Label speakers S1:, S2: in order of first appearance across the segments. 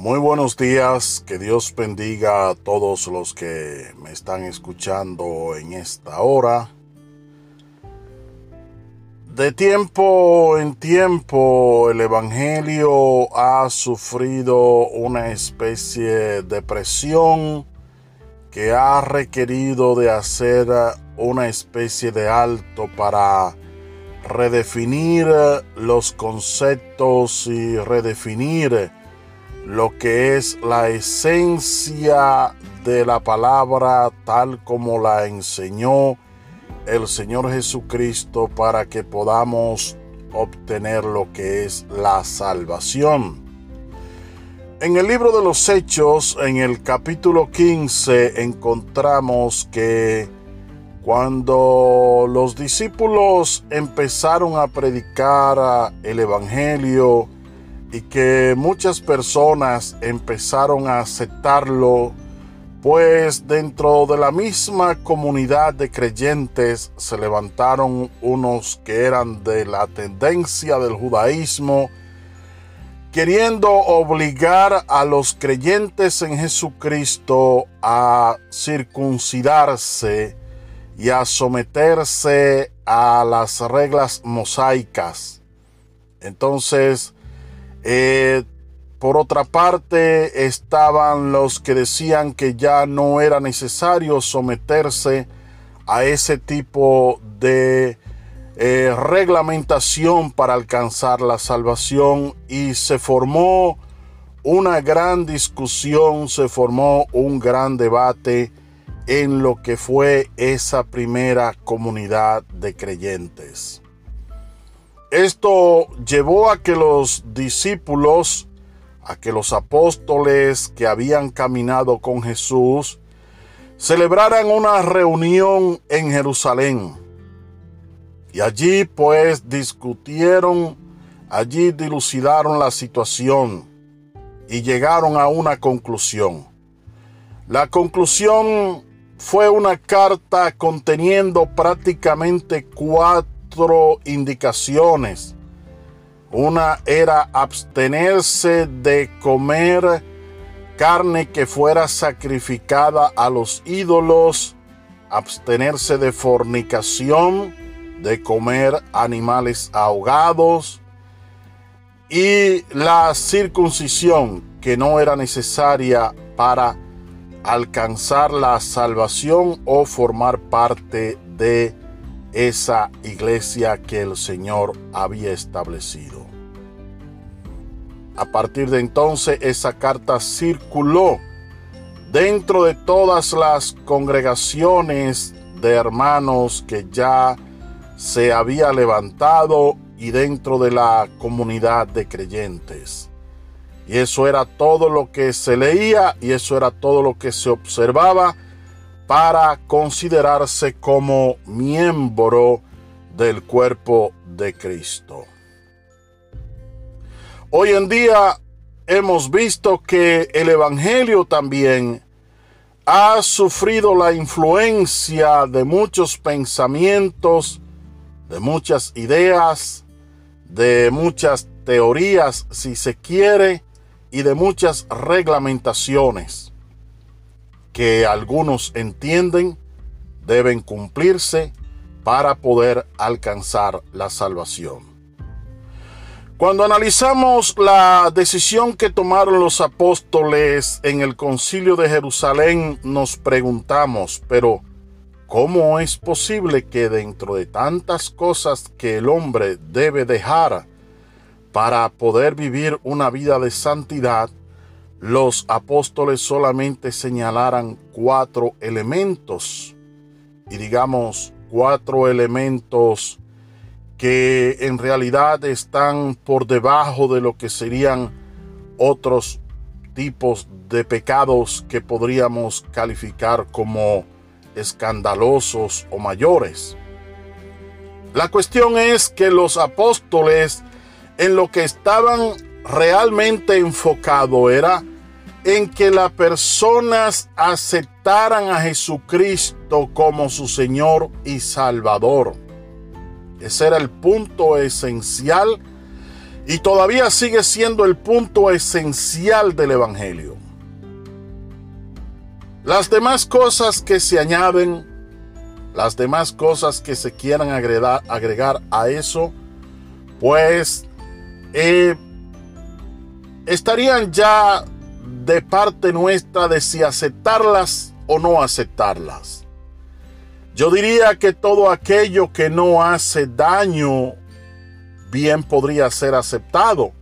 S1: Muy buenos días, que Dios bendiga a todos los que me están escuchando en esta hora. De tiempo en tiempo el Evangelio ha sufrido una especie de presión que ha requerido de hacer una especie de alto para redefinir los conceptos y redefinir lo que es la esencia de la palabra tal como la enseñó el Señor Jesucristo para que podamos obtener lo que es la salvación. En el libro de los Hechos, en el capítulo 15, encontramos que cuando los discípulos empezaron a predicar el Evangelio, y que muchas personas empezaron a aceptarlo, pues dentro de la misma comunidad de creyentes se levantaron unos que eran de la tendencia del judaísmo, queriendo obligar a los creyentes en Jesucristo a circuncidarse y a someterse a las reglas mosaicas. Entonces, eh, por otra parte, estaban los que decían que ya no era necesario someterse a ese tipo de eh, reglamentación para alcanzar la salvación y se formó una gran discusión, se formó un gran debate en lo que fue esa primera comunidad de creyentes. Esto llevó a que los discípulos, a que los apóstoles que habían caminado con Jesús, celebraran una reunión en Jerusalén. Y allí pues discutieron, allí dilucidaron la situación y llegaron a una conclusión. La conclusión fue una carta conteniendo prácticamente cuatro indicaciones. Una era abstenerse de comer carne que fuera sacrificada a los ídolos, abstenerse de fornicación, de comer animales ahogados y la circuncisión que no era necesaria para alcanzar la salvación o formar parte de esa iglesia que el Señor había establecido. A partir de entonces esa carta circuló dentro de todas las congregaciones de hermanos que ya se había levantado y dentro de la comunidad de creyentes. Y eso era todo lo que se leía y eso era todo lo que se observaba para considerarse como miembro del cuerpo de Cristo. Hoy en día hemos visto que el Evangelio también ha sufrido la influencia de muchos pensamientos, de muchas ideas, de muchas teorías, si se quiere, y de muchas reglamentaciones que algunos entienden deben cumplirse para poder alcanzar la salvación. Cuando analizamos la decisión que tomaron los apóstoles en el concilio de Jerusalén, nos preguntamos, pero ¿cómo es posible que dentro de tantas cosas que el hombre debe dejar para poder vivir una vida de santidad, los apóstoles solamente señalaran cuatro elementos y digamos cuatro elementos que en realidad están por debajo de lo que serían otros tipos de pecados que podríamos calificar como escandalosos o mayores. La cuestión es que los apóstoles en lo que estaban realmente enfocado era en que las personas aceptaran a Jesucristo como su Señor y Salvador. Ese era el punto esencial y todavía sigue siendo el punto esencial del Evangelio. Las demás cosas que se añaden, las demás cosas que se quieran agregar, a eso, pues eh, estarían ya de parte nuestra de si aceptarlas o no aceptarlas. Yo diría que todo aquello que no hace daño bien podría ser aceptado.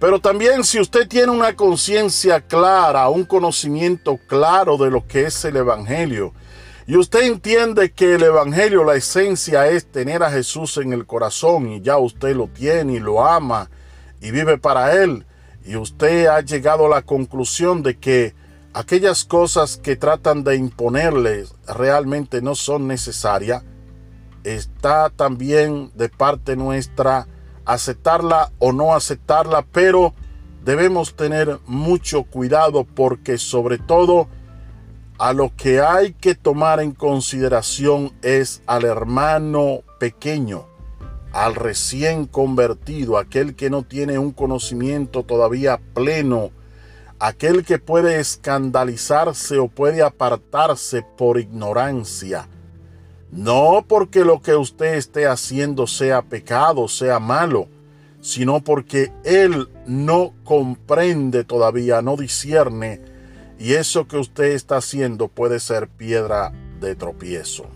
S1: Pero también si usted tiene una conciencia clara, un conocimiento claro de lo que es el Evangelio, y usted entiende que el Evangelio, la esencia es tener a Jesús en el corazón y ya usted lo tiene y lo ama y vive para Él, y usted ha llegado a la conclusión de que aquellas cosas que tratan de imponerle realmente no son necesarias, está también de parte nuestra aceptarla o no aceptarla, pero debemos tener mucho cuidado porque sobre todo a lo que hay que tomar en consideración es al hermano pequeño, al recién convertido, aquel que no tiene un conocimiento todavía pleno, aquel que puede escandalizarse o puede apartarse por ignorancia no porque lo que usted esté haciendo sea pecado, sea malo, sino porque Él no comprende todavía, no discierne, y eso que usted está haciendo puede ser piedra de tropiezo.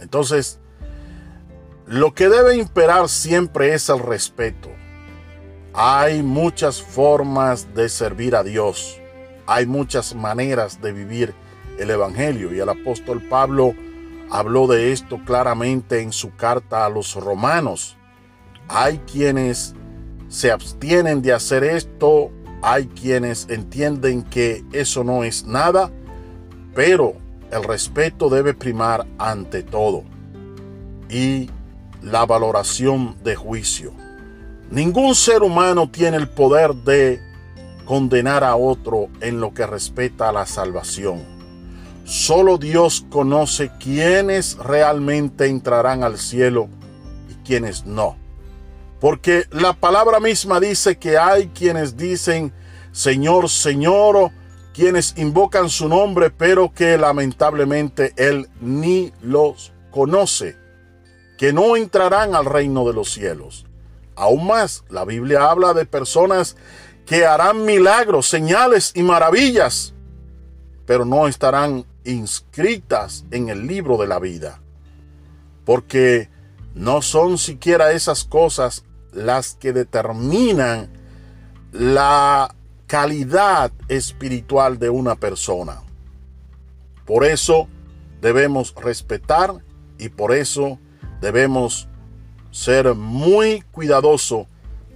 S1: Entonces, lo que debe imperar siempre es el respeto. Hay muchas formas de servir a Dios. Hay muchas maneras de vivir el Evangelio. Y el apóstol Pablo habló de esto claramente en su carta a los romanos. Hay quienes se abstienen de hacer esto, hay quienes entienden que eso no es nada, pero el respeto debe primar ante todo y la valoración de juicio. Ningún ser humano tiene el poder de condenar a otro en lo que respeta a la salvación. Solo Dios conoce quiénes realmente entrarán al cielo y quiénes no. Porque la palabra misma dice que hay quienes dicen, Señor, Señor, quienes invocan su nombre, pero que lamentablemente Él ni los conoce, que no entrarán al reino de los cielos. Aún más, la Biblia habla de personas que harán milagros, señales y maravillas, pero no estarán inscritas en el libro de la vida. Porque no son siquiera esas cosas las que determinan la calidad espiritual de una persona. Por eso debemos respetar y por eso debemos ser muy cuidadosos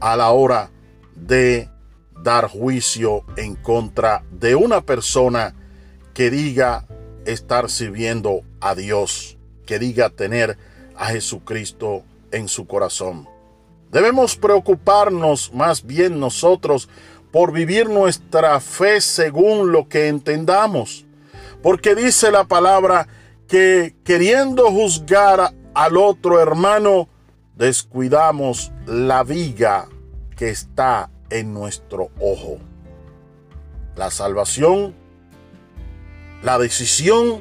S1: a la hora de dar juicio en contra de una persona que diga estar sirviendo a Dios, que diga tener a Jesucristo en su corazón. Debemos preocuparnos más bien nosotros por vivir nuestra fe según lo que entendamos, porque dice la palabra que queriendo juzgar al otro hermano, descuidamos la viga que está en nuestro ojo. La salvación la decisión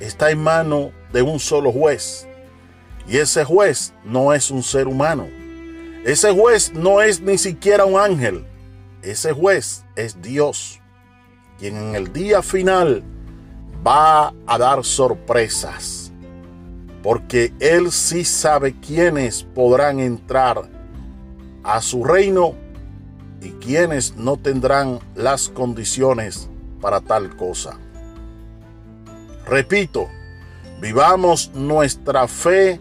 S1: está en mano de un solo juez. Y ese juez no es un ser humano. Ese juez no es ni siquiera un ángel. Ese juez es Dios, quien en el día final va a dar sorpresas. Porque Él sí sabe quiénes podrán entrar a su reino y quiénes no tendrán las condiciones para tal cosa. Repito, vivamos nuestra fe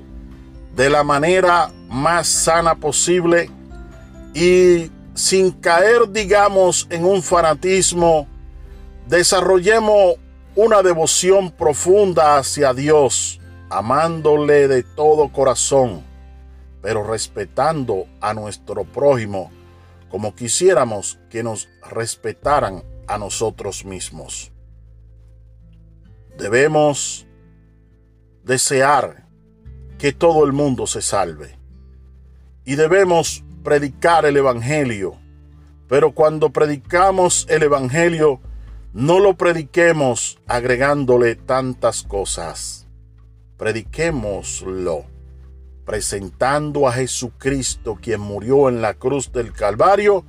S1: de la manera más sana posible y sin caer, digamos, en un fanatismo, desarrollemos una devoción profunda hacia Dios, amándole de todo corazón, pero respetando a nuestro prójimo como quisiéramos que nos respetaran a nosotros mismos. Debemos desear que todo el mundo se salve. Y debemos predicar el Evangelio. Pero cuando predicamos el Evangelio, no lo prediquemos agregándole tantas cosas. Prediquémoslo presentando a Jesucristo quien murió en la cruz del Calvario,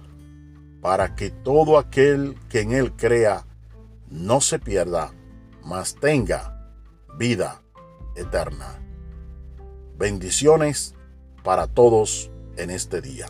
S1: para que todo aquel que en él crea no se pierda, mas tenga vida eterna. Bendiciones para todos en este día.